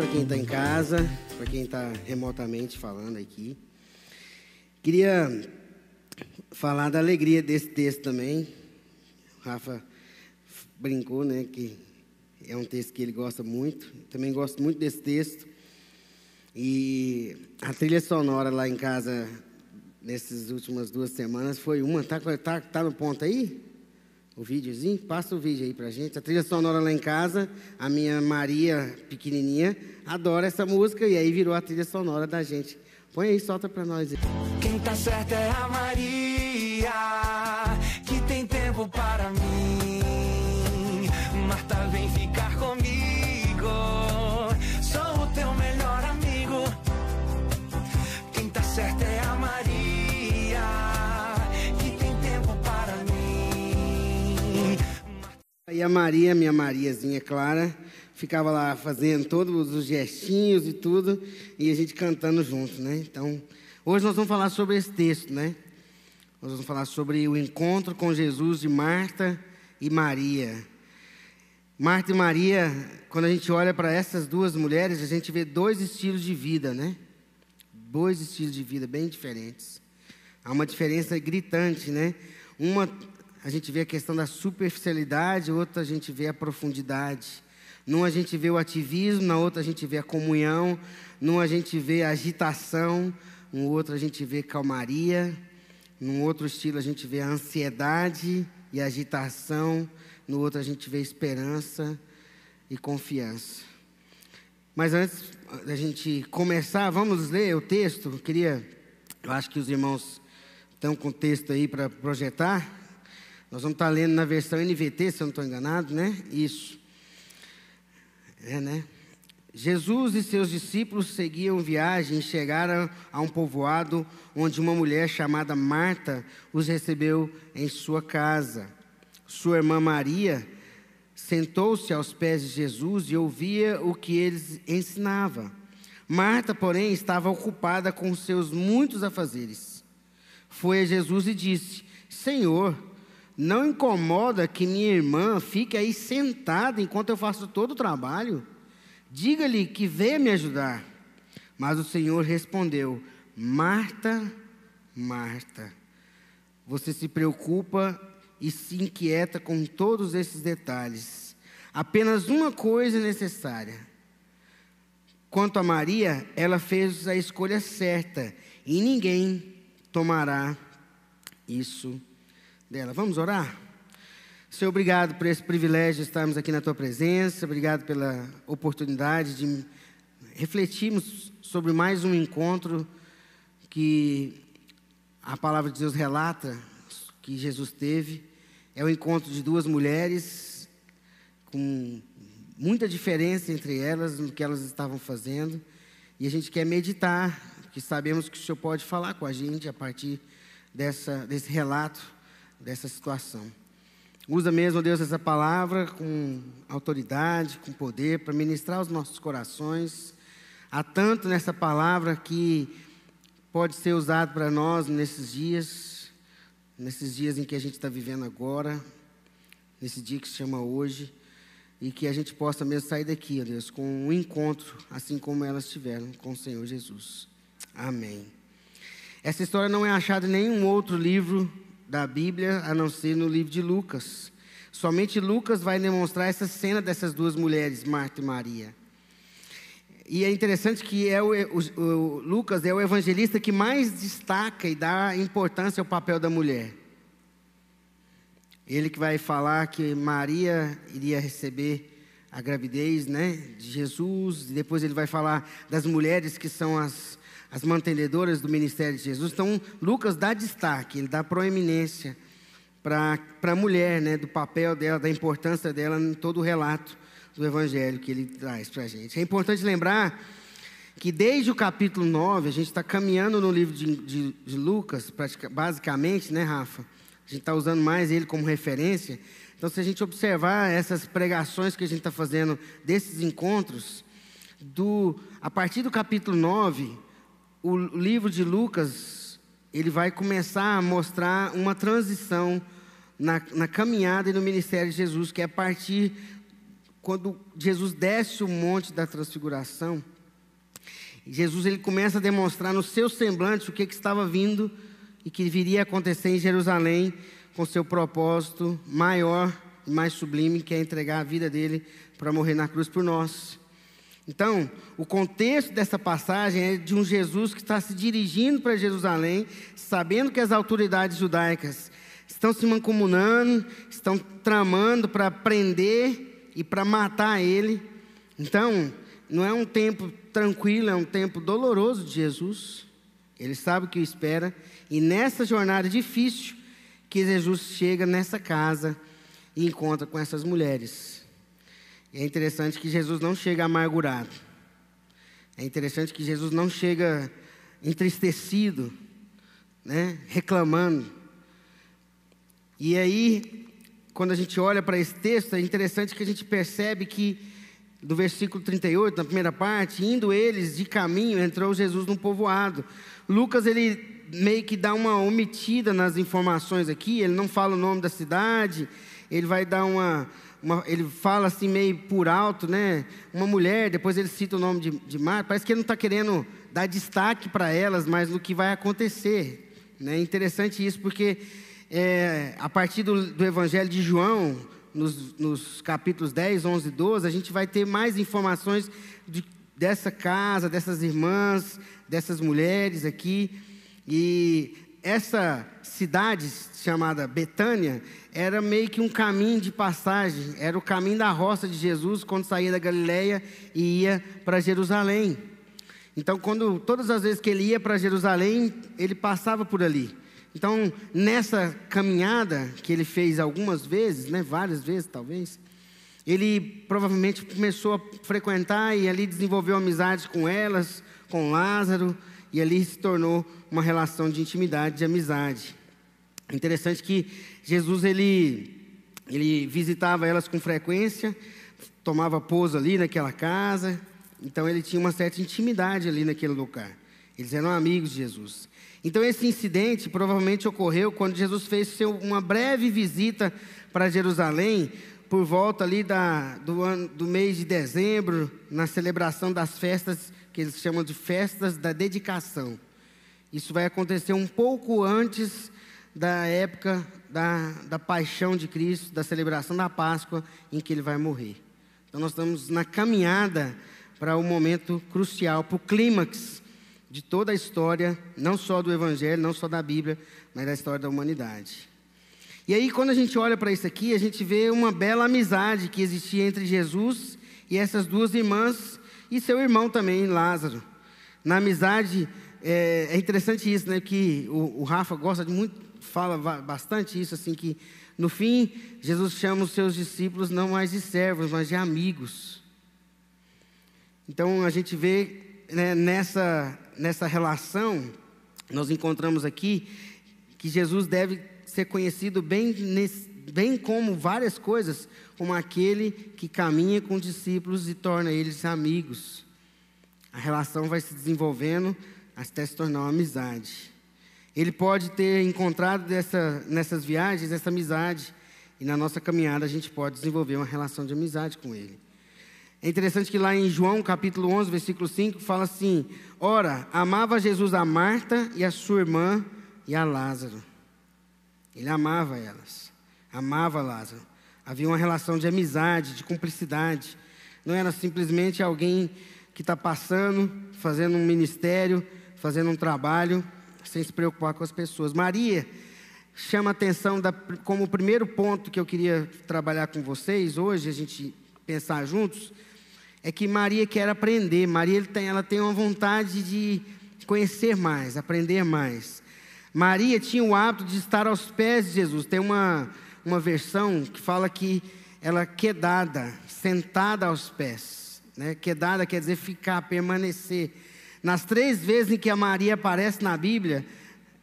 para quem está em casa, para quem está remotamente falando aqui. Queria falar da alegria desse texto também. O Rafa brincou, né, que é um texto que ele gosta muito. Também gosto muito desse texto. E a trilha sonora lá em casa, nessas últimas duas semanas, foi uma. Tá, tá, tá no ponto aí? O videozinho? Passa o vídeo aí pra gente. A trilha sonora lá em casa, a minha Maria pequenininha adora essa música e aí virou a trilha sonora da gente. Põe aí, solta pra nós. Quem tá certa é a Maria, que tem tempo para mim. A Maria, minha Mariazinha Clara, ficava lá fazendo todos os gestinhos e tudo, e a gente cantando junto, né? Então, hoje nós vamos falar sobre esse texto, né? Nós vamos falar sobre o encontro com Jesus de Marta e Maria. Marta e Maria, quando a gente olha para essas duas mulheres, a gente vê dois estilos de vida, né? Dois estilos de vida bem diferentes. Há uma diferença gritante, né? Uma a gente vê a questão da superficialidade, outra a gente vê a profundidade. Numa a gente vê o ativismo, na outra a gente vê a comunhão, numa a gente vê a agitação, no outro a gente vê calmaria, num outro estilo a gente vê a ansiedade e a agitação, no outro a gente vê esperança e confiança. Mas antes da gente começar, vamos ler o texto. Eu queria, eu acho que os irmãos estão com o texto aí para projetar. Nós vamos estar lendo na versão NVT, se eu não estou enganado, né? Isso. É, né? Jesus e seus discípulos seguiam viagem e chegaram a um povoado onde uma mulher chamada Marta os recebeu em sua casa. Sua irmã Maria sentou-se aos pés de Jesus e ouvia o que eles ensinava. Marta, porém, estava ocupada com seus muitos afazeres. Foi a Jesus e disse: Senhor, não incomoda que minha irmã fique aí sentada enquanto eu faço todo o trabalho? Diga-lhe que venha me ajudar. Mas o Senhor respondeu: Marta, Marta, você se preocupa e se inquieta com todos esses detalhes. Apenas uma coisa é necessária. Quanto a Maria, ela fez a escolha certa e ninguém tomará isso dela. Vamos orar? Senhor, obrigado por esse privilégio de estarmos aqui na tua presença, obrigado pela oportunidade de refletirmos sobre mais um encontro que a palavra de Deus relata que Jesus teve. É o encontro de duas mulheres com muita diferença entre elas no que elas estavam fazendo. E a gente quer meditar, que sabemos que o Senhor pode falar com a gente a partir dessa, desse relato dessa situação. Usa mesmo, Deus, essa palavra com autoridade, com poder, para ministrar os nossos corações. Há tanto nessa palavra que pode ser usado para nós nesses dias, nesses dias em que a gente está vivendo agora, nesse dia que se chama hoje, e que a gente possa mesmo sair daqui, ó Deus, com um encontro, assim como elas tiveram com o Senhor Jesus. Amém. Essa história não é achada em nenhum outro livro da Bíblia, a não ser no livro de Lucas. Somente Lucas vai demonstrar essa cena dessas duas mulheres, Marta e Maria. E é interessante que é o, o, o, Lucas é o evangelista que mais destaca e dá importância ao papel da mulher. Ele que vai falar que Maria iria receber a gravidez né, de Jesus, e depois ele vai falar das mulheres que são as as mantenedoras do ministério de Jesus. Então, Lucas dá destaque, ele dá proeminência para a mulher, né, do papel dela, da importância dela em todo o relato do evangelho que ele traz para a gente. É importante lembrar que desde o capítulo 9, a gente está caminhando no livro de, de, de Lucas, basicamente, né, Rafa? A gente está usando mais ele como referência. Então, se a gente observar essas pregações que a gente está fazendo desses encontros, do, a partir do capítulo 9, o livro de Lucas, ele vai começar a mostrar uma transição na, na caminhada e no ministério de Jesus, que é a partir quando Jesus desce o monte da transfiguração, Jesus ele começa a demonstrar no seu semblante o que, que estava vindo e que viria a acontecer em Jerusalém com seu propósito maior e mais sublime, que é entregar a vida dele para morrer na cruz por nós. Então, o contexto dessa passagem é de um Jesus que está se dirigindo para Jerusalém, sabendo que as autoridades judaicas estão se mancomunando, estão tramando para prender e para matar ele. Então, não é um tempo tranquilo, é um tempo doloroso de Jesus. Ele sabe o que o espera. E nessa jornada difícil, que Jesus chega nessa casa e encontra com essas mulheres. E é interessante que Jesus não chega amargurado. É interessante que Jesus não chega entristecido, né, reclamando. E aí, quando a gente olha para esse texto, é interessante que a gente percebe que do versículo 38, na primeira parte, indo eles de caminho, entrou Jesus num povoado. Lucas ele meio que dá uma omitida nas informações aqui, ele não fala o nome da cidade, ele vai dar uma, uma ele fala assim meio por alto, né? Uma mulher, depois ele cita o nome de, de Mar, parece que ele não está querendo dar destaque para elas, mas no que vai acontecer. Né? É interessante isso, porque é, a partir do, do Evangelho de João, nos, nos, capítulos 10, 11 e 12, a gente vai ter mais informações de, dessa casa, dessas irmãs, dessas mulheres aqui. E essa cidade chamada Betânia era meio que um caminho de passagem, era o caminho da roça de Jesus quando saía da Galileia e ia para Jerusalém. Então, quando todas as vezes que ele ia para Jerusalém, ele passava por ali. Então, nessa caminhada que ele fez algumas vezes, né, várias vezes talvez, ele provavelmente começou a frequentar e ali desenvolveu amizade com elas, com Lázaro, e ali se tornou uma relação de intimidade, de amizade. Interessante que Jesus ele ele visitava elas com frequência, tomava pouso ali naquela casa, então ele tinha uma certa intimidade ali naquele lugar. Eles eram amigos de Jesus. Então esse incidente provavelmente ocorreu quando Jesus fez seu, uma breve visita para Jerusalém por volta ali da, do, ano, do mês de dezembro, na celebração das festas que eles chamam de festas da dedicação. Isso vai acontecer um pouco antes da época da, da paixão de Cristo, da celebração da Páscoa, em que ele vai morrer. Então, nós estamos na caminhada para o momento crucial, para o clímax de toda a história, não só do Evangelho, não só da Bíblia, mas da história da humanidade. E aí, quando a gente olha para isso aqui, a gente vê uma bela amizade que existia entre Jesus e essas duas irmãs e seu irmão também, Lázaro. Na amizade, é, é interessante isso, né? Que o, o, Rafa gosta de muito, fala bastante isso, assim, que no fim, Jesus chama os seus discípulos não mais de servos, mas de amigos. Então, a gente vê né, nessa, nessa relação, nós encontramos aqui que Jesus deve ser conhecido bem, bem como várias coisas, como aquele que caminha com discípulos e torna eles amigos. A relação vai se desenvolvendo até se tornar uma amizade. Ele pode ter encontrado dessa, nessas viagens essa amizade, e na nossa caminhada a gente pode desenvolver uma relação de amizade com ele. É interessante que lá em João capítulo 11, versículo 5, fala assim: Ora, amava Jesus a Marta e a sua irmã e a Lázaro. Ele amava elas, amava Lázaro. Havia uma relação de amizade, de cumplicidade. Não era simplesmente alguém que está passando, fazendo um ministério, fazendo um trabalho, sem se preocupar com as pessoas. Maria chama atenção da, como o primeiro ponto que eu queria trabalhar com vocês hoje, a gente pensar juntos, é que Maria quer aprender. Maria tem, ela tem uma vontade de conhecer mais, aprender mais. Maria tinha o hábito de estar aos pés de Jesus. Tem uma, uma versão que fala que ela quedada, sentada aos pés. Né? Quedada quer dizer ficar, permanecer. Nas três vezes em que a Maria aparece na Bíblia,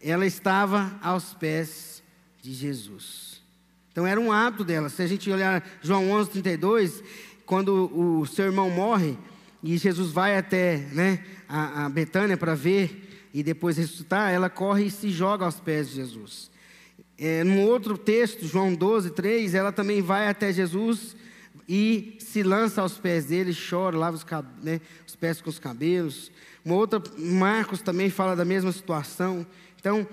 ela estava aos pés de Jesus. Então era um hábito dela. Se a gente olhar João 11, 32, quando o seu irmão morre e Jesus vai até né, a, a Betânia para ver e depois ressuscitar, ela corre e se joga aos pés de Jesus. É, num outro texto, João 12, 3, ela também vai até Jesus, e se lança aos pés dele, chora, lava os, né, os pés com os cabelos. Uma outra, Marcos também fala da mesma situação. Então,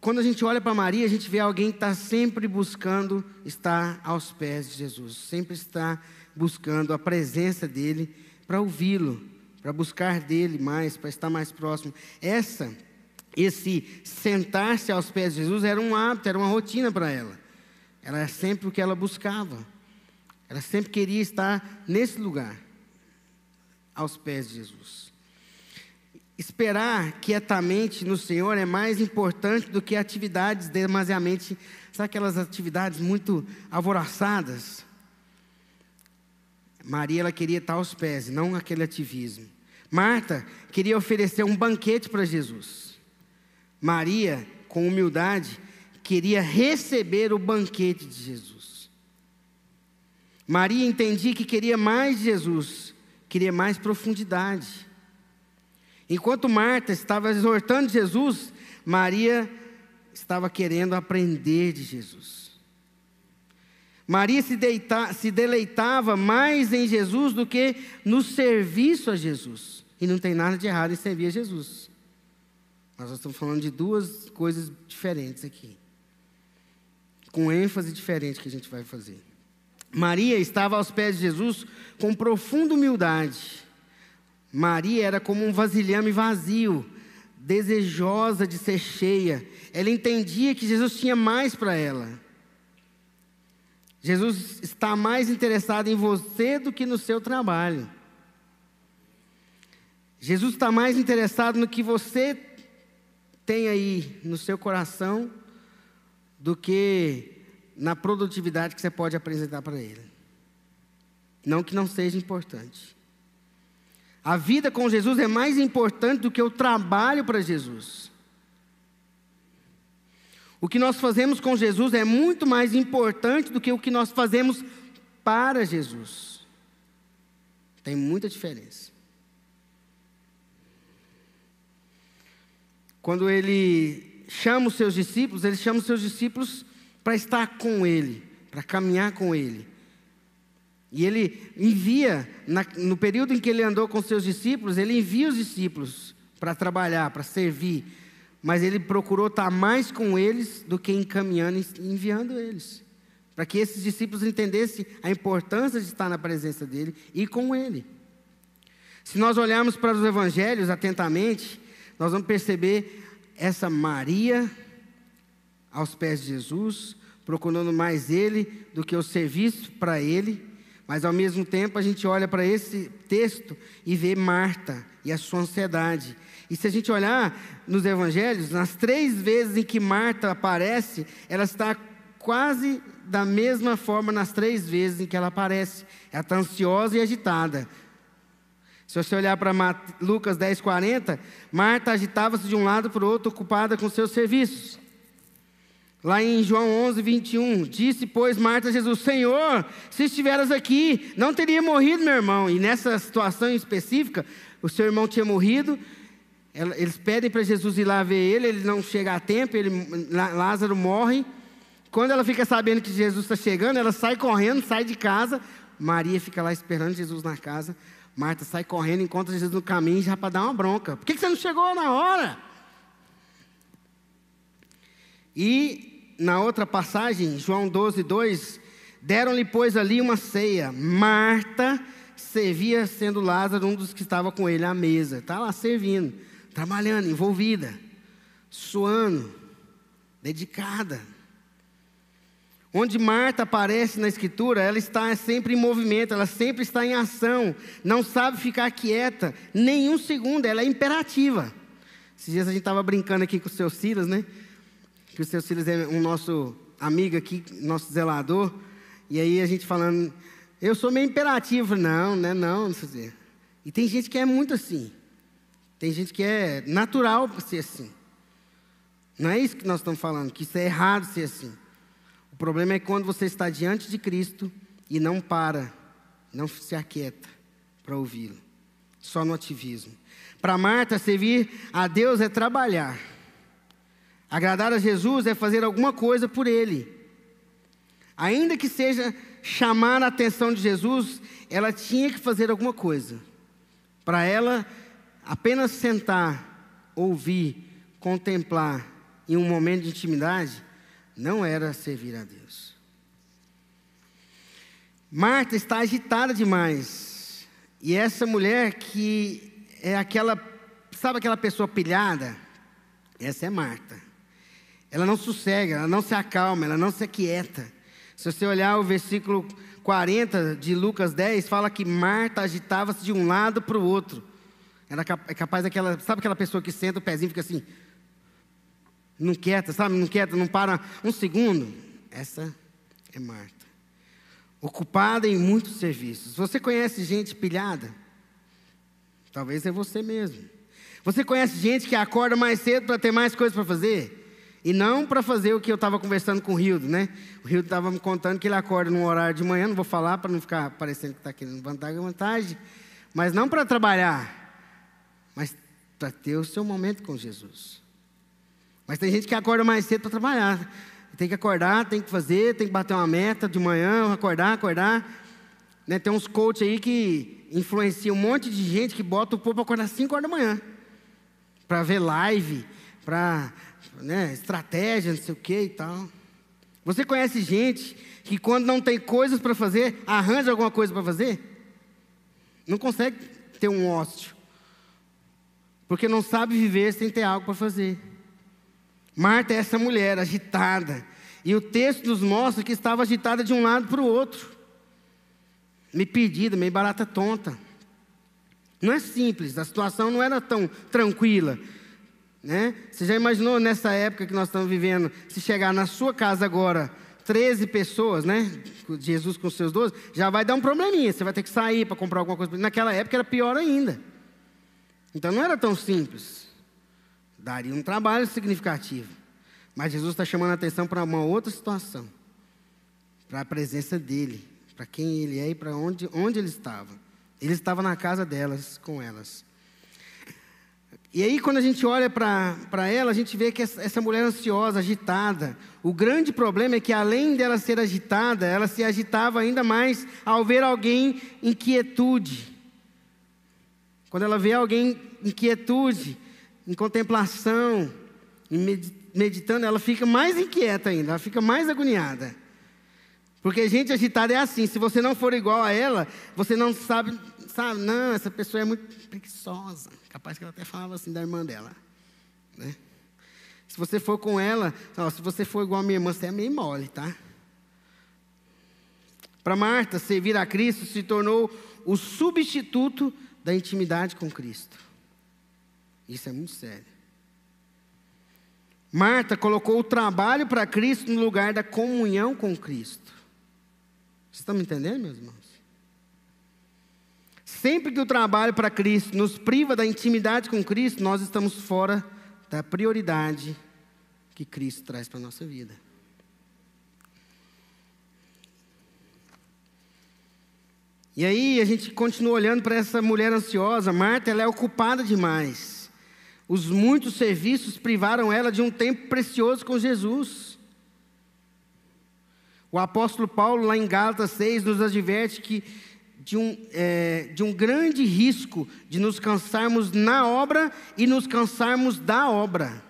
quando a gente olha para Maria, a gente vê alguém que está sempre buscando estar aos pés de Jesus, sempre está buscando a presença dele para ouvi-lo, para buscar dele mais, para estar mais próximo. Essa, esse sentar-se aos pés de Jesus era um hábito, era uma rotina para ela. Era sempre o que ela buscava. Ela sempre queria estar nesse lugar, aos pés de Jesus. Esperar quietamente no Senhor é mais importante do que atividades demasiadamente, sabe aquelas atividades muito alvoroçadas? Maria ela queria estar aos pés, não aquele ativismo. Marta queria oferecer um banquete para Jesus. Maria, com humildade, queria receber o banquete de Jesus. Maria entendia que queria mais de Jesus, queria mais profundidade. Enquanto Marta estava exortando Jesus, Maria estava querendo aprender de Jesus. Maria se, deita, se deleitava mais em Jesus do que no serviço a Jesus. E não tem nada de errado em servir a Jesus. Nós estamos falando de duas coisas diferentes aqui. Com ênfase diferente que a gente vai fazer. Maria estava aos pés de Jesus com profunda humildade. Maria era como um vasilhame vazio, desejosa de ser cheia. Ela entendia que Jesus tinha mais para ela. Jesus está mais interessado em você do que no seu trabalho. Jesus está mais interessado no que você tem aí no seu coração do que na produtividade que você pode apresentar para Ele. Não que não seja importante. A vida com Jesus é mais importante do que o trabalho para Jesus. O que nós fazemos com Jesus é muito mais importante do que o que nós fazemos para Jesus. Tem muita diferença. Quando ele chama os seus discípulos, ele chama os seus discípulos para estar com ele, para caminhar com ele. E ele envia, na, no período em que ele andou com seus discípulos, ele envia os discípulos para trabalhar, para servir, mas ele procurou estar mais com eles do que encaminhando e enviando eles. Para que esses discípulos entendessem a importância de estar na presença dele e com ele. Se nós olharmos para os evangelhos atentamente, nós vamos perceber essa Maria aos pés de Jesus, procurando mais ele do que o serviço para ele. Mas ao mesmo tempo a gente olha para esse texto e vê Marta e a sua ansiedade. E se a gente olhar nos evangelhos, nas três vezes em que Marta aparece, ela está quase da mesma forma nas três vezes em que ela aparece. Ela está ansiosa e agitada. Se você olhar para Lucas 10, 40, Marta agitava-se de um lado para o outro, ocupada com seus serviços. Lá em João 11, 21, disse, pois, Marta a Jesus: Senhor, se estiveras aqui, não teria morrido meu irmão. E nessa situação específica, o seu irmão tinha morrido, eles pedem para Jesus ir lá ver ele, ele não chega a tempo, ele, Lázaro morre. Quando ela fica sabendo que Jesus está chegando, ela sai correndo, sai de casa. Maria fica lá esperando Jesus na casa. Marta sai correndo, encontra Jesus no caminho já para dar uma bronca. Por que você não chegou na hora? E na outra passagem, João 12, 2, deram-lhe, pois, ali uma ceia. Marta servia, sendo Lázaro um dos que estava com ele à mesa. Está lá servindo trabalhando, envolvida, suando, dedicada. Onde Marta aparece na Escritura, ela está sempre em movimento, ela sempre está em ação, não sabe ficar quieta, nenhum segundo, ela é imperativa. Esses dias a gente estava brincando aqui com o seu Silas, né? Que o seu Silas é um nosso amigo aqui, nosso zelador, e aí a gente falando, eu sou meio imperativo, não, né? Não, não sei. E tem gente que é muito assim. Tem gente que é natural ser assim. Não é isso que nós estamos falando, que isso é errado ser assim. O problema é quando você está diante de Cristo e não para, não se aquieta para ouvi-lo. Só no ativismo. Para Marta, servir a Deus é trabalhar. Agradar a Jesus é fazer alguma coisa por Ele. Ainda que seja chamar a atenção de Jesus, ela tinha que fazer alguma coisa. Para ela, apenas sentar, ouvir, contemplar em um momento de intimidade, não era servir a Deus. Marta está agitada demais. E essa mulher que é aquela, sabe aquela pessoa pilhada? Essa é Marta. Ela não sossega, ela não se acalma, ela não se aquieta. Se você olhar o versículo 40 de Lucas 10, fala que Marta agitava-se de um lado para o outro. Era é capaz daquela, sabe aquela pessoa que senta o pezinho e fica assim, não quieta, sabe? Não quieta, não para um segundo. Essa é Marta. Ocupada em muitos serviços. Você conhece gente pilhada? Talvez é você mesmo. Você conhece gente que acorda mais cedo para ter mais coisas para fazer? E não para fazer o que eu estava conversando com o Rildo, né? O Rildo estava me contando que ele acorda num horário de manhã, não vou falar para não ficar parecendo que está querendo vantagem, vantagem, mas não para trabalhar, mas para ter o seu momento com Jesus. Mas tem gente que acorda mais cedo para trabalhar. Tem que acordar, tem que fazer, tem que bater uma meta de manhã, acordar, acordar. Né, tem uns coaches aí que influenciam um monte de gente que bota o povo para acordar 5 horas da manhã. Para ver live, para né, estratégia, não sei o que e tal. Você conhece gente que quando não tem coisas para fazer, arranja alguma coisa para fazer? Não consegue ter um ócio. Porque não sabe viver sem ter algo para fazer. Marta é essa mulher agitada. E o texto nos mostra que estava agitada de um lado para o outro. Meio perdida, meio barata tonta. Não é simples, a situação não era tão tranquila. Né? Você já imaginou nessa época que nós estamos vivendo, se chegar na sua casa agora 13 pessoas, né? Jesus com seus 12, já vai dar um probleminha. Você vai ter que sair para comprar alguma coisa. Naquela época era pior ainda. Então não era tão simples. Daria um trabalho significativo. Mas Jesus está chamando a atenção para uma outra situação. Para a presença dele, para quem ele é e para onde, onde ele estava. Ele estava na casa delas, com elas. E aí, quando a gente olha para ela, a gente vê que essa, mulher ansiosa, agitada, o grande problema é que, além dela ser agitada, ela se agitava ainda mais ao ver alguém em quietude. Quando ela vê alguém em quietude, em contemplação, em meditando, ela fica mais inquieta ainda, ela fica mais agoniada. Porque gente agitada é assim, se você não for igual a ela, você não sabe, sabe, não, essa pessoa é muito preguiçosa. Capaz que ela até falava assim da irmã dela. Né? Se você for com ela, ó, se você for igual a minha irmã, você é meio mole, tá? Para Marta, servir a Cristo se tornou o substituto da intimidade com Cristo. Isso é muito sério. Marta colocou o trabalho para Cristo no lugar da comunhão com Cristo. Vocês estão me entendendo, meus irmãos? Sempre que o trabalho para Cristo nos priva da intimidade com Cristo, nós estamos fora da prioridade que Cristo traz para a nossa vida. E aí a gente continua olhando para essa mulher ansiosa. Marta, ela é ocupada demais. Os muitos serviços privaram ela de um tempo precioso com Jesus. O apóstolo Paulo, lá em Gálatas 6, nos adverte que de um, é, de um grande risco de nos cansarmos na obra e nos cansarmos da obra.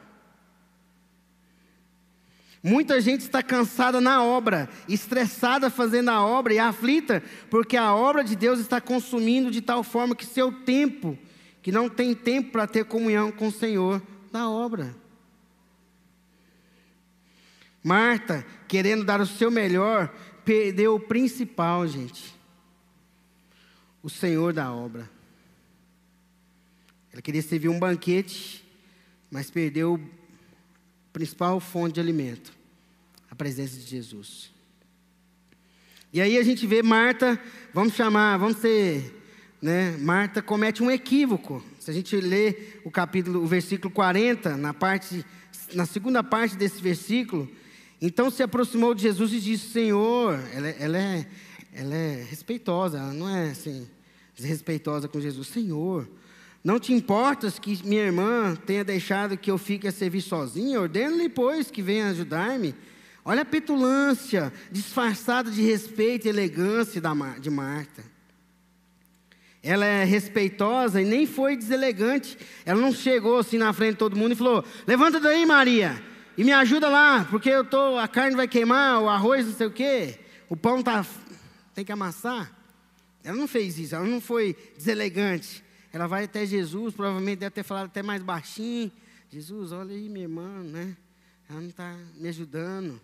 Muita gente está cansada na obra, estressada fazendo a obra e aflita, porque a obra de Deus está consumindo de tal forma que seu tempo que não tem tempo para ter comunhão com o Senhor na obra. Marta, querendo dar o seu melhor, perdeu o principal, gente. O Senhor da obra. Ela queria servir um banquete, mas perdeu o principal fonte de alimento, a presença de Jesus. E aí a gente vê Marta, vamos chamar, vamos ser né, Marta comete um equívoco. Se a gente lê o capítulo, o versículo 40, na parte, na segunda parte desse versículo, então se aproximou de Jesus e disse: Senhor, ela, ela, é, ela é respeitosa, ela não é assim desrespeitosa com Jesus. Senhor, não te importas que minha irmã tenha deixado que eu fique a servir sozinha? Ordena-lhe, pois, que venha ajudar-me. Olha a petulância disfarçada de respeito e elegância de Marta. Ela é respeitosa e nem foi deselegante. Ela não chegou assim na frente de todo mundo e falou: Levanta daí, Maria, e me ajuda lá, porque eu tô, a carne vai queimar, o arroz não sei o quê, o pão tá, tem que amassar. Ela não fez isso, ela não foi deselegante. Ela vai até Jesus, provavelmente deve ter falado até mais baixinho. Jesus, olha aí minha irmã, né? Ela não está me ajudando.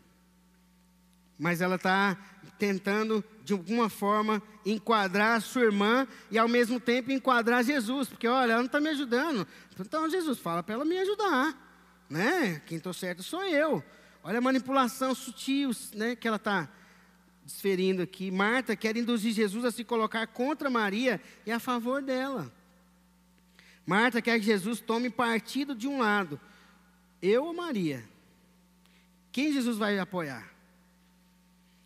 Mas ela está tentando, de alguma forma, enquadrar a sua irmã e, ao mesmo tempo, enquadrar Jesus. Porque, olha, ela não está me ajudando. Então, Jesus, fala para ela me ajudar. Né? Quem estou certo sou eu. Olha a manipulação sutil né, que ela está desferindo aqui. Marta quer induzir Jesus a se colocar contra Maria e a favor dela. Marta quer que Jesus tome partido de um lado. Eu ou Maria? Quem Jesus vai apoiar?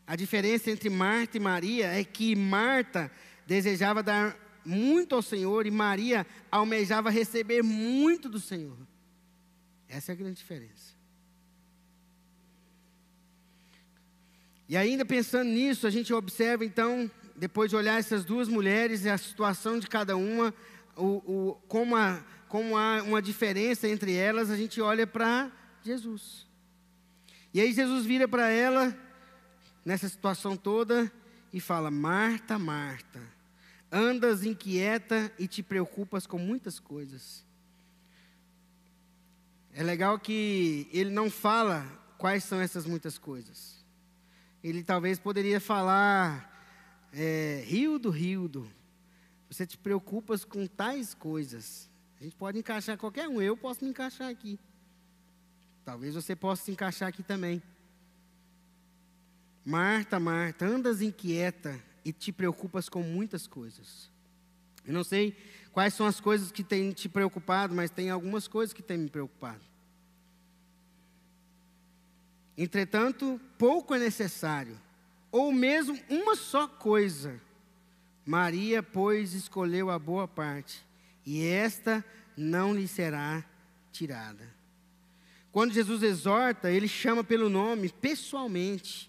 A diferença entre Marta e Maria é que Marta desejava dar muito ao Senhor e Maria almejava receber muito do Senhor. Essa é a grande diferença. E ainda pensando nisso, a gente observa então, depois de olhar essas duas mulheres e a situação de cada uma, o, o, como, como há uma diferença entre elas, a gente olha para Jesus. E aí Jesus vira para ela, nessa situação toda, e fala: Marta, Marta, andas inquieta e te preocupas com muitas coisas. É legal que ele não fala quais são essas muitas coisas. Ele talvez poderia falar, é, Rildo, Rildo, você te preocupas com tais coisas. A gente pode encaixar qualquer um, eu posso me encaixar aqui. Talvez você possa se encaixar aqui também. Marta, Marta, andas inquieta e te preocupas com muitas coisas. Eu não sei quais são as coisas que têm te preocupado, mas tem algumas coisas que têm me preocupado. Entretanto, pouco é necessário, ou mesmo uma só coisa Maria, pois, escolheu a boa parte, e esta não lhe será tirada. Quando Jesus exorta, ele chama pelo nome pessoalmente.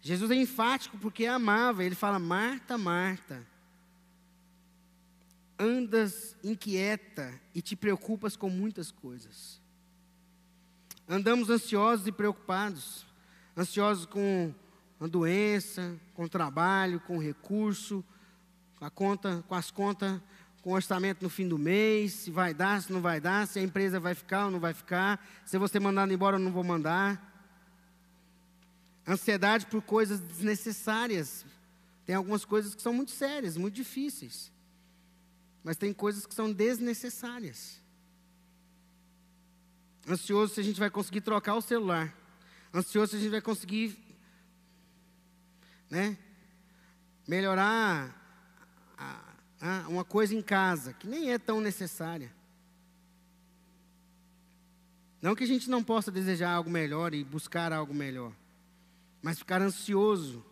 Jesus é enfático porque amava. Ele fala: Marta, Marta, andas inquieta e te preocupas com muitas coisas. Andamos ansiosos e preocupados, ansiosos com a doença, com o trabalho, com o recurso, com a conta, com as contas, com o orçamento no fim do mês, se vai dar, se não vai dar, se a empresa vai ficar ou não vai ficar, se você mandar embora ou não vou mandar. Ansiedade por coisas desnecessárias. Tem algumas coisas que são muito sérias, muito difíceis. Mas tem coisas que são desnecessárias. Ansioso se a gente vai conseguir trocar o celular. Ansioso se a gente vai conseguir né, melhorar ah, uma coisa em casa que nem é tão necessária. Não que a gente não possa desejar algo melhor e buscar algo melhor, mas ficar ansioso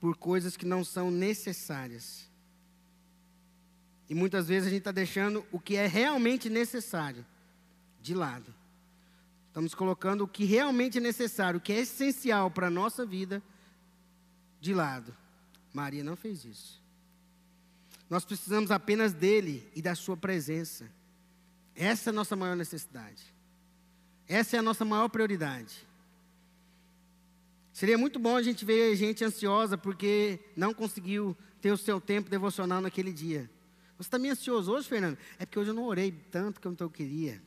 por coisas que não são necessárias. E muitas vezes a gente está deixando o que é realmente necessário de lado. Estamos colocando o que realmente é necessário, o que é essencial para a nossa vida, de lado. Maria não fez isso. Nós precisamos apenas dele e da sua presença. Essa é a nossa maior necessidade. Essa é a nossa maior prioridade. Seria muito bom a gente ver gente ansiosa porque não conseguiu ter o seu tempo devocional naquele dia. Você está meio ansioso hoje, Fernando? É porque hoje eu não orei tanto quanto eu queria.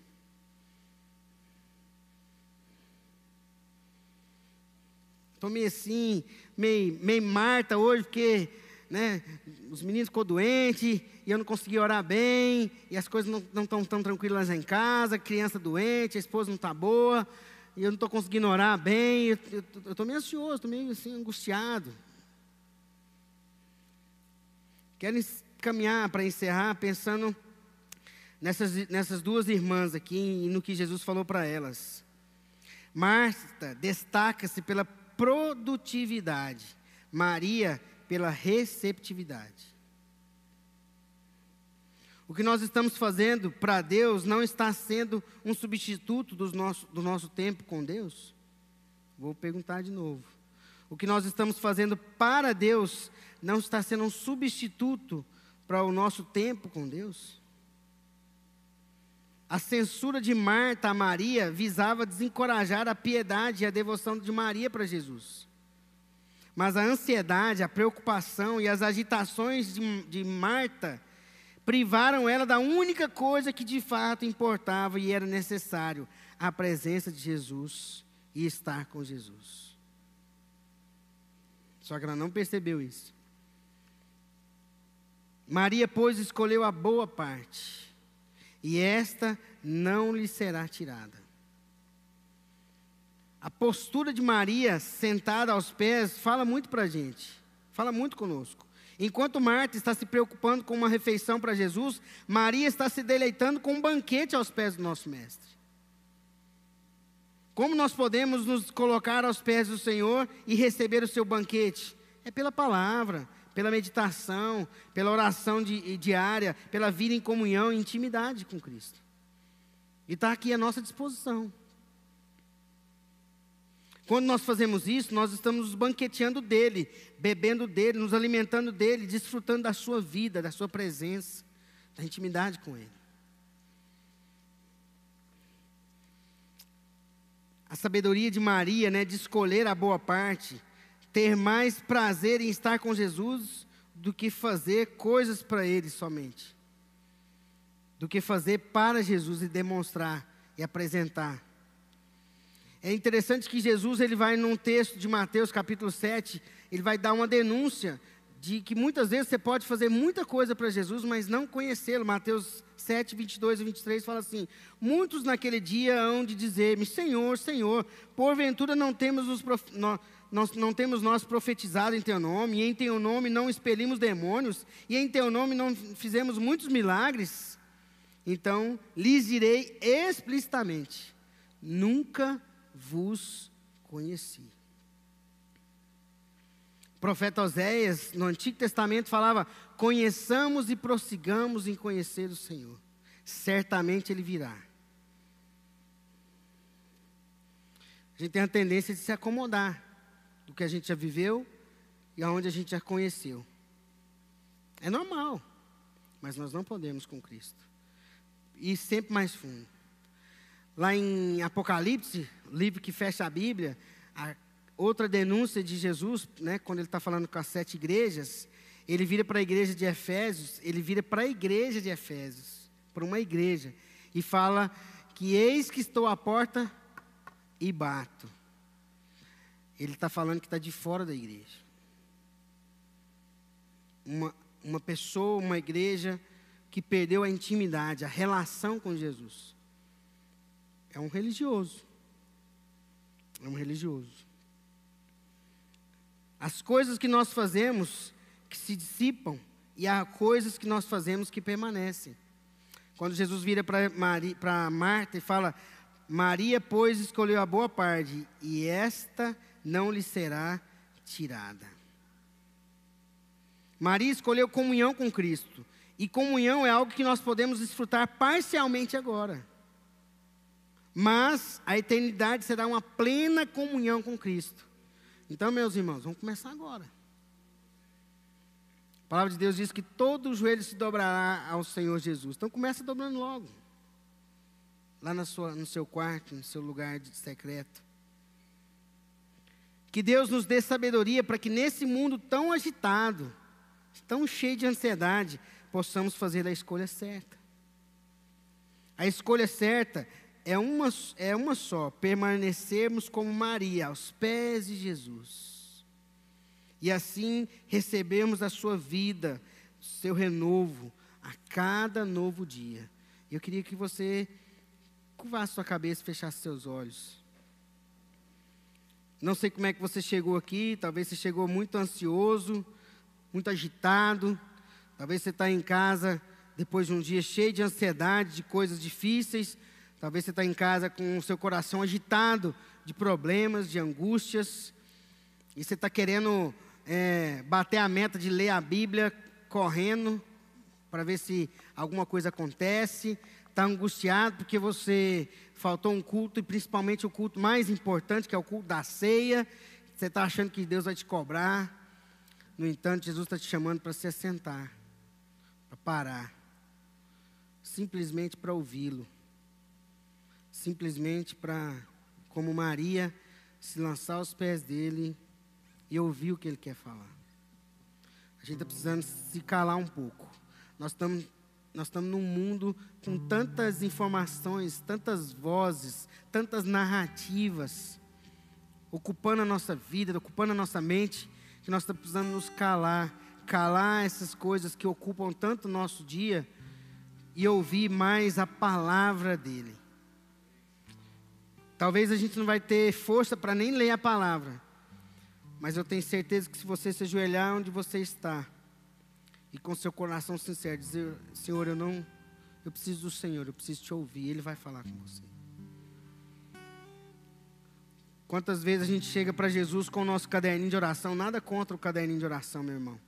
Estou meio assim, meio, meio Marta hoje, porque né, os meninos ficou doentes e eu não consegui orar bem, e as coisas não estão tão tranquilas em casa, criança doente, a esposa não está boa, e eu não estou conseguindo orar bem, eu estou meio ansioso, estou meio assim, angustiado. Quero caminhar para encerrar pensando nessas, nessas duas irmãs aqui e no que Jesus falou para elas. Marta destaca-se pela produtividade. Maria pela receptividade. O que nós estamos fazendo para Deus não está sendo um substituto do nosso, do nosso tempo com Deus, Vou perguntar de novo. O que nós estamos fazendo para Deus não está sendo um substituto para o nosso tempo com Deus? A censura de Marta a Maria visava desencorajar a piedade e a devoção de Maria para Jesus. Mas a ansiedade, a preocupação e as agitações de, de Marta privaram ela da única coisa que de fato importava e era necessário: a presença de Jesus e estar com Jesus. Só que ela não percebeu isso. Maria, pois, escolheu a boa parte e esta não lhe será tirada. A postura de Maria sentada aos pés fala muito para a gente, fala muito conosco. Enquanto Marta está se preocupando com uma refeição para Jesus, Maria está se deleitando com um banquete aos pés do nosso Mestre. Como nós podemos nos colocar aos pés do Senhor e receber o seu banquete? É pela palavra, pela meditação, pela oração di diária, pela vida em comunhão e intimidade com Cristo. E está aqui à nossa disposição. Quando nós fazemos isso, nós estamos nos banqueteando dele, bebendo dele, nos alimentando dele, desfrutando da sua vida, da sua presença, da intimidade com ele. A sabedoria de Maria, né, de escolher a boa parte, ter mais prazer em estar com Jesus do que fazer coisas para Ele somente. Do que fazer para Jesus e demonstrar e apresentar. É interessante que Jesus ele vai num texto de Mateus capítulo 7, ele vai dar uma denúncia de que muitas vezes você pode fazer muita coisa para Jesus, mas não conhecê-lo. Mateus 7, 22 e 23 fala assim: Muitos naquele dia hão de dizer-me, Senhor, Senhor, porventura não temos os prof... nós não temos nós profetizado em teu nome, e em teu nome não expelimos demônios, e em teu nome não fizemos muitos milagres? Então lhes direi explicitamente: Nunca vos conheci. O profeta Oséias, no Antigo Testamento, falava: Conheçamos e prossigamos em conhecer o Senhor, certamente Ele virá. A gente tem a tendência de se acomodar do que a gente já viveu e aonde a gente já conheceu. É normal, mas nós não podemos com Cristo. E sempre mais fundo. Lá em Apocalipse, livro que fecha a Bíblia, a outra denúncia de Jesus, né, quando ele está falando com as sete igrejas, ele vira para a igreja de Efésios, ele vira para a igreja de Efésios, para uma igreja, e fala que eis que estou à porta e bato. Ele está falando que está de fora da igreja. Uma, uma pessoa, uma igreja que perdeu a intimidade, a relação com Jesus. É um religioso. É um religioso. As coisas que nós fazemos que se dissipam e há coisas que nós fazemos que permanecem. Quando Jesus vira para Marta e fala: Maria, pois, escolheu a boa parte, e esta não lhe será tirada. Maria escolheu comunhão com Cristo, e comunhão é algo que nós podemos desfrutar parcialmente agora. Mas a eternidade será uma plena comunhão com Cristo. Então, meus irmãos, vamos começar agora. A palavra de Deus diz que todo joelho se dobrará ao Senhor Jesus. Então começa dobrando logo. Lá na sua, no seu quarto, no seu lugar de secreto. Que Deus nos dê sabedoria para que nesse mundo tão agitado, tão cheio de ansiedade, possamos fazer a escolha certa. A escolha certa é uma, é uma só: permanecermos como Maria, aos pés de Jesus. E assim recebemos a sua vida, seu renovo, a cada novo dia. Eu queria que você curvasse sua cabeça e fechasse seus olhos. Não sei como é que você chegou aqui, talvez você chegou muito ansioso, muito agitado, talvez você está em casa depois de um dia cheio de ansiedade, de coisas difíceis, Talvez você está em casa com o seu coração agitado de problemas, de angústias, e você está querendo é, bater a meta de ler a Bíblia correndo para ver se alguma coisa acontece. Está angustiado porque você faltou um culto, e principalmente o culto mais importante, que é o culto da ceia. Você está achando que Deus vai te cobrar. No entanto, Jesus está te chamando para se assentar, para parar, simplesmente para ouvi-lo, simplesmente para, como Maria, se lançar aos pés dele e ouvir o que ele quer falar. A gente está precisando se calar um pouco. Nós estamos nós estamos num mundo com tantas informações, tantas vozes, tantas narrativas, ocupando a nossa vida, ocupando a nossa mente, que nós estamos precisando nos calar, calar essas coisas que ocupam tanto o nosso dia e ouvir mais a palavra dele. Talvez a gente não vai ter força para nem ler a palavra, mas eu tenho certeza que se você se ajoelhar onde você está, e com seu coração sincero dizer: Senhor, eu não, eu preciso do Senhor, eu preciso te ouvir. Ele vai falar com você. Quantas vezes a gente chega para Jesus com o nosso caderninho de oração? Nada contra o caderninho de oração, meu irmão.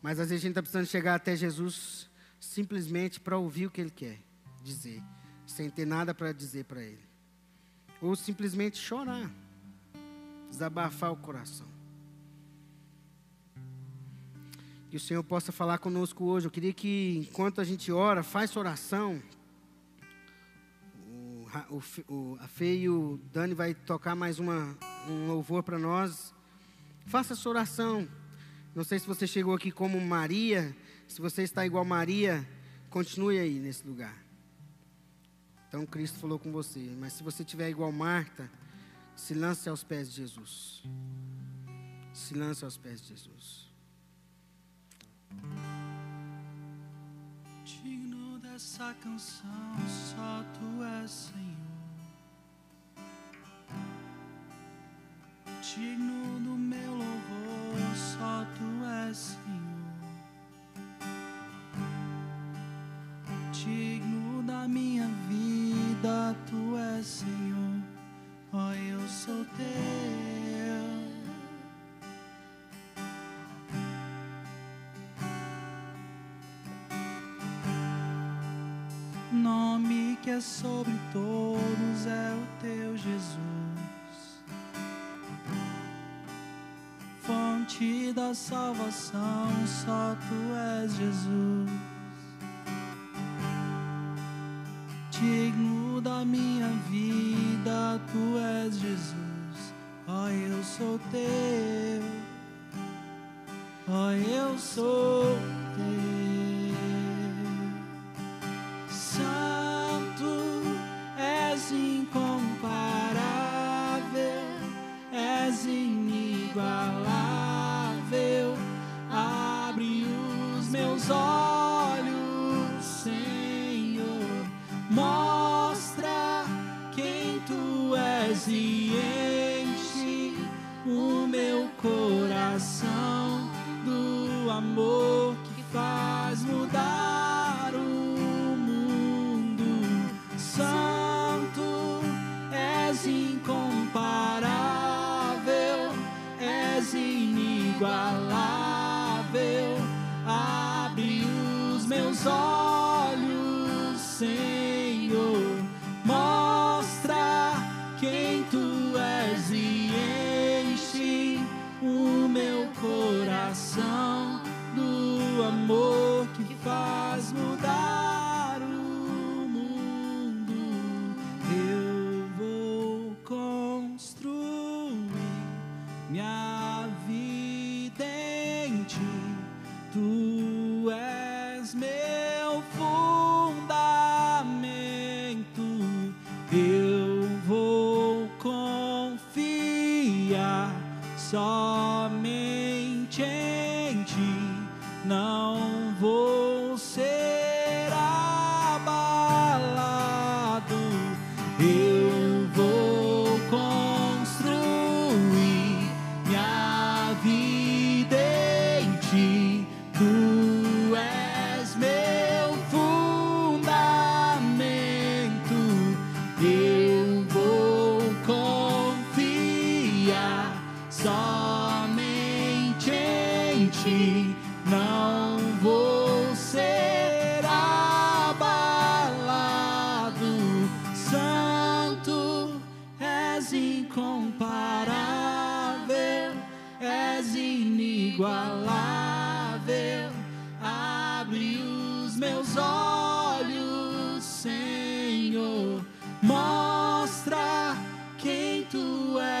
Mas às vezes a gente está precisando chegar até Jesus simplesmente para ouvir o que Ele quer dizer, sem ter nada para dizer para Ele. Ou simplesmente chorar, desabafar o coração. Que o Senhor possa falar conosco hoje. Eu queria que, enquanto a gente ora, faz oração. O, o, a Fê e o Dani vai tocar mais uma, um louvor para nós. Faça essa oração. Não sei se você chegou aqui como Maria. Se você está igual Maria, continue aí nesse lugar. Então Cristo falou com você. Mas se você tiver igual Marta, se lance aos pés de Jesus. Se lance aos pés de Jesus. Digno dessa canção, só tu és Senhor. Digno do meu louvor, só tu és Senhor. Digno da minha vida, tu és Senhor. Ó, oh, eu sou teu. nome que é sobre todos é o teu Jesus, fonte da salvação, só tu és Jesus, digno da minha vida, tu és Jesus, ó oh, eu sou teu, ó oh, eu sou teu.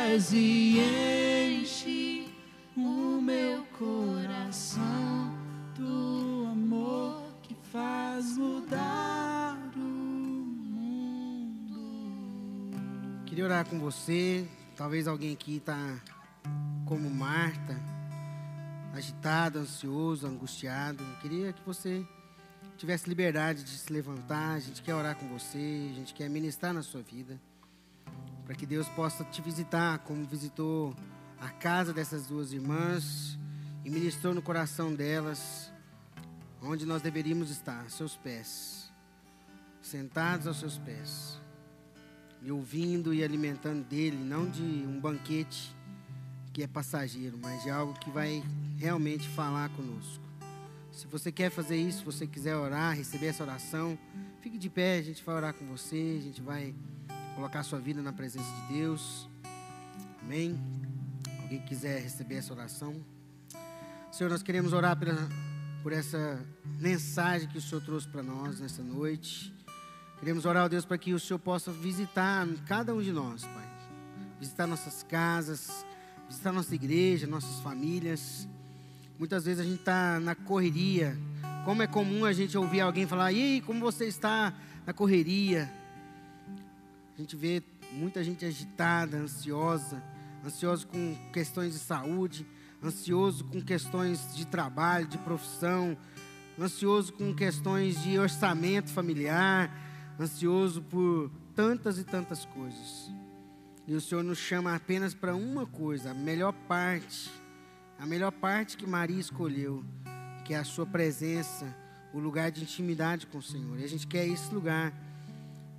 És e enche o meu coração do amor que faz mudar o mundo. Queria orar com você. Talvez alguém aqui está como Marta, agitado, ansioso, angustiado. Queria que você tivesse liberdade de se levantar. A gente quer orar com você, a gente quer ministrar na sua vida. Para que Deus possa te visitar, como visitou a casa dessas duas irmãs e ministrou no coração delas, onde nós deveríamos estar, aos seus pés, sentados aos seus pés, e ouvindo e alimentando dele, não de um banquete que é passageiro, mas de algo que vai realmente falar conosco. Se você quer fazer isso, se você quiser orar, receber essa oração, fique de pé, a gente vai orar com você, a gente vai colocar sua vida na presença de Deus. Amém? Alguém quiser receber essa oração? Senhor, nós queremos orar pela, por essa mensagem que o Senhor trouxe para nós nessa noite. Queremos orar, Deus, para que o Senhor possa visitar cada um de nós, Pai. Visitar nossas casas, visitar nossa igreja, nossas famílias. Muitas vezes a gente está na correria. Como é comum a gente ouvir alguém falar: e aí, como você está na correria? A gente vê muita gente agitada, ansiosa, ansioso com questões de saúde, ansioso com questões de trabalho, de profissão, ansioso com questões de orçamento familiar, ansioso por tantas e tantas coisas. E o Senhor nos chama apenas para uma coisa, a melhor parte, a melhor parte que Maria escolheu, que é a sua presença, o lugar de intimidade com o Senhor. E a gente quer esse lugar.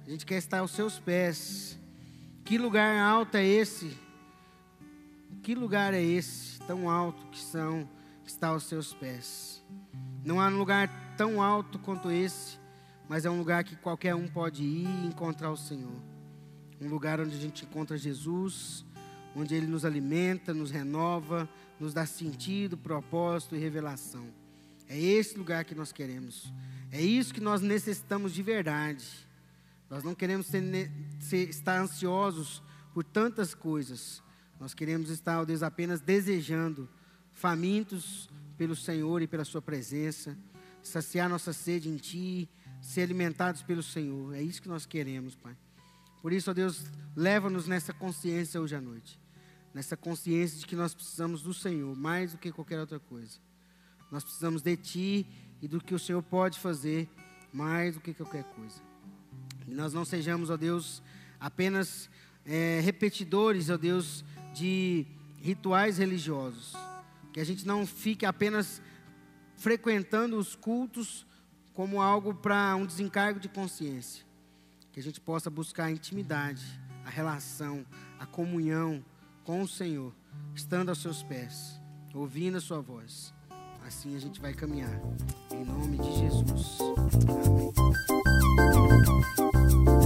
A gente quer estar aos seus pés. Que lugar alto é esse? Que lugar é esse, tão alto que são, que está aos seus pés? Não há um lugar tão alto quanto esse, mas é um lugar que qualquer um pode ir e encontrar o Senhor. Um lugar onde a gente encontra Jesus, onde Ele nos alimenta, nos renova, nos dá sentido, propósito e revelação. É esse lugar que nós queremos. É isso que nós necessitamos de verdade. Nós não queremos ser, ser, estar ansiosos por tantas coisas. Nós queremos estar, ó Deus, apenas desejando, famintos pelo Senhor e pela Sua presença, saciar nossa sede em Ti, ser alimentados pelo Senhor. É isso que nós queremos, Pai. Por isso, ó Deus, leva-nos nessa consciência hoje à noite. Nessa consciência de que nós precisamos do Senhor mais do que qualquer outra coisa. Nós precisamos de Ti e do que o Senhor pode fazer mais do que qualquer coisa. E nós não sejamos, ó Deus, apenas é, repetidores, ó Deus, de rituais religiosos. Que a gente não fique apenas frequentando os cultos como algo para um desencargo de consciência. Que a gente possa buscar a intimidade, a relação, a comunhão com o Senhor, estando aos seus pés, ouvindo a sua voz. Assim a gente vai caminhar. Em nome de Jesus. Amém.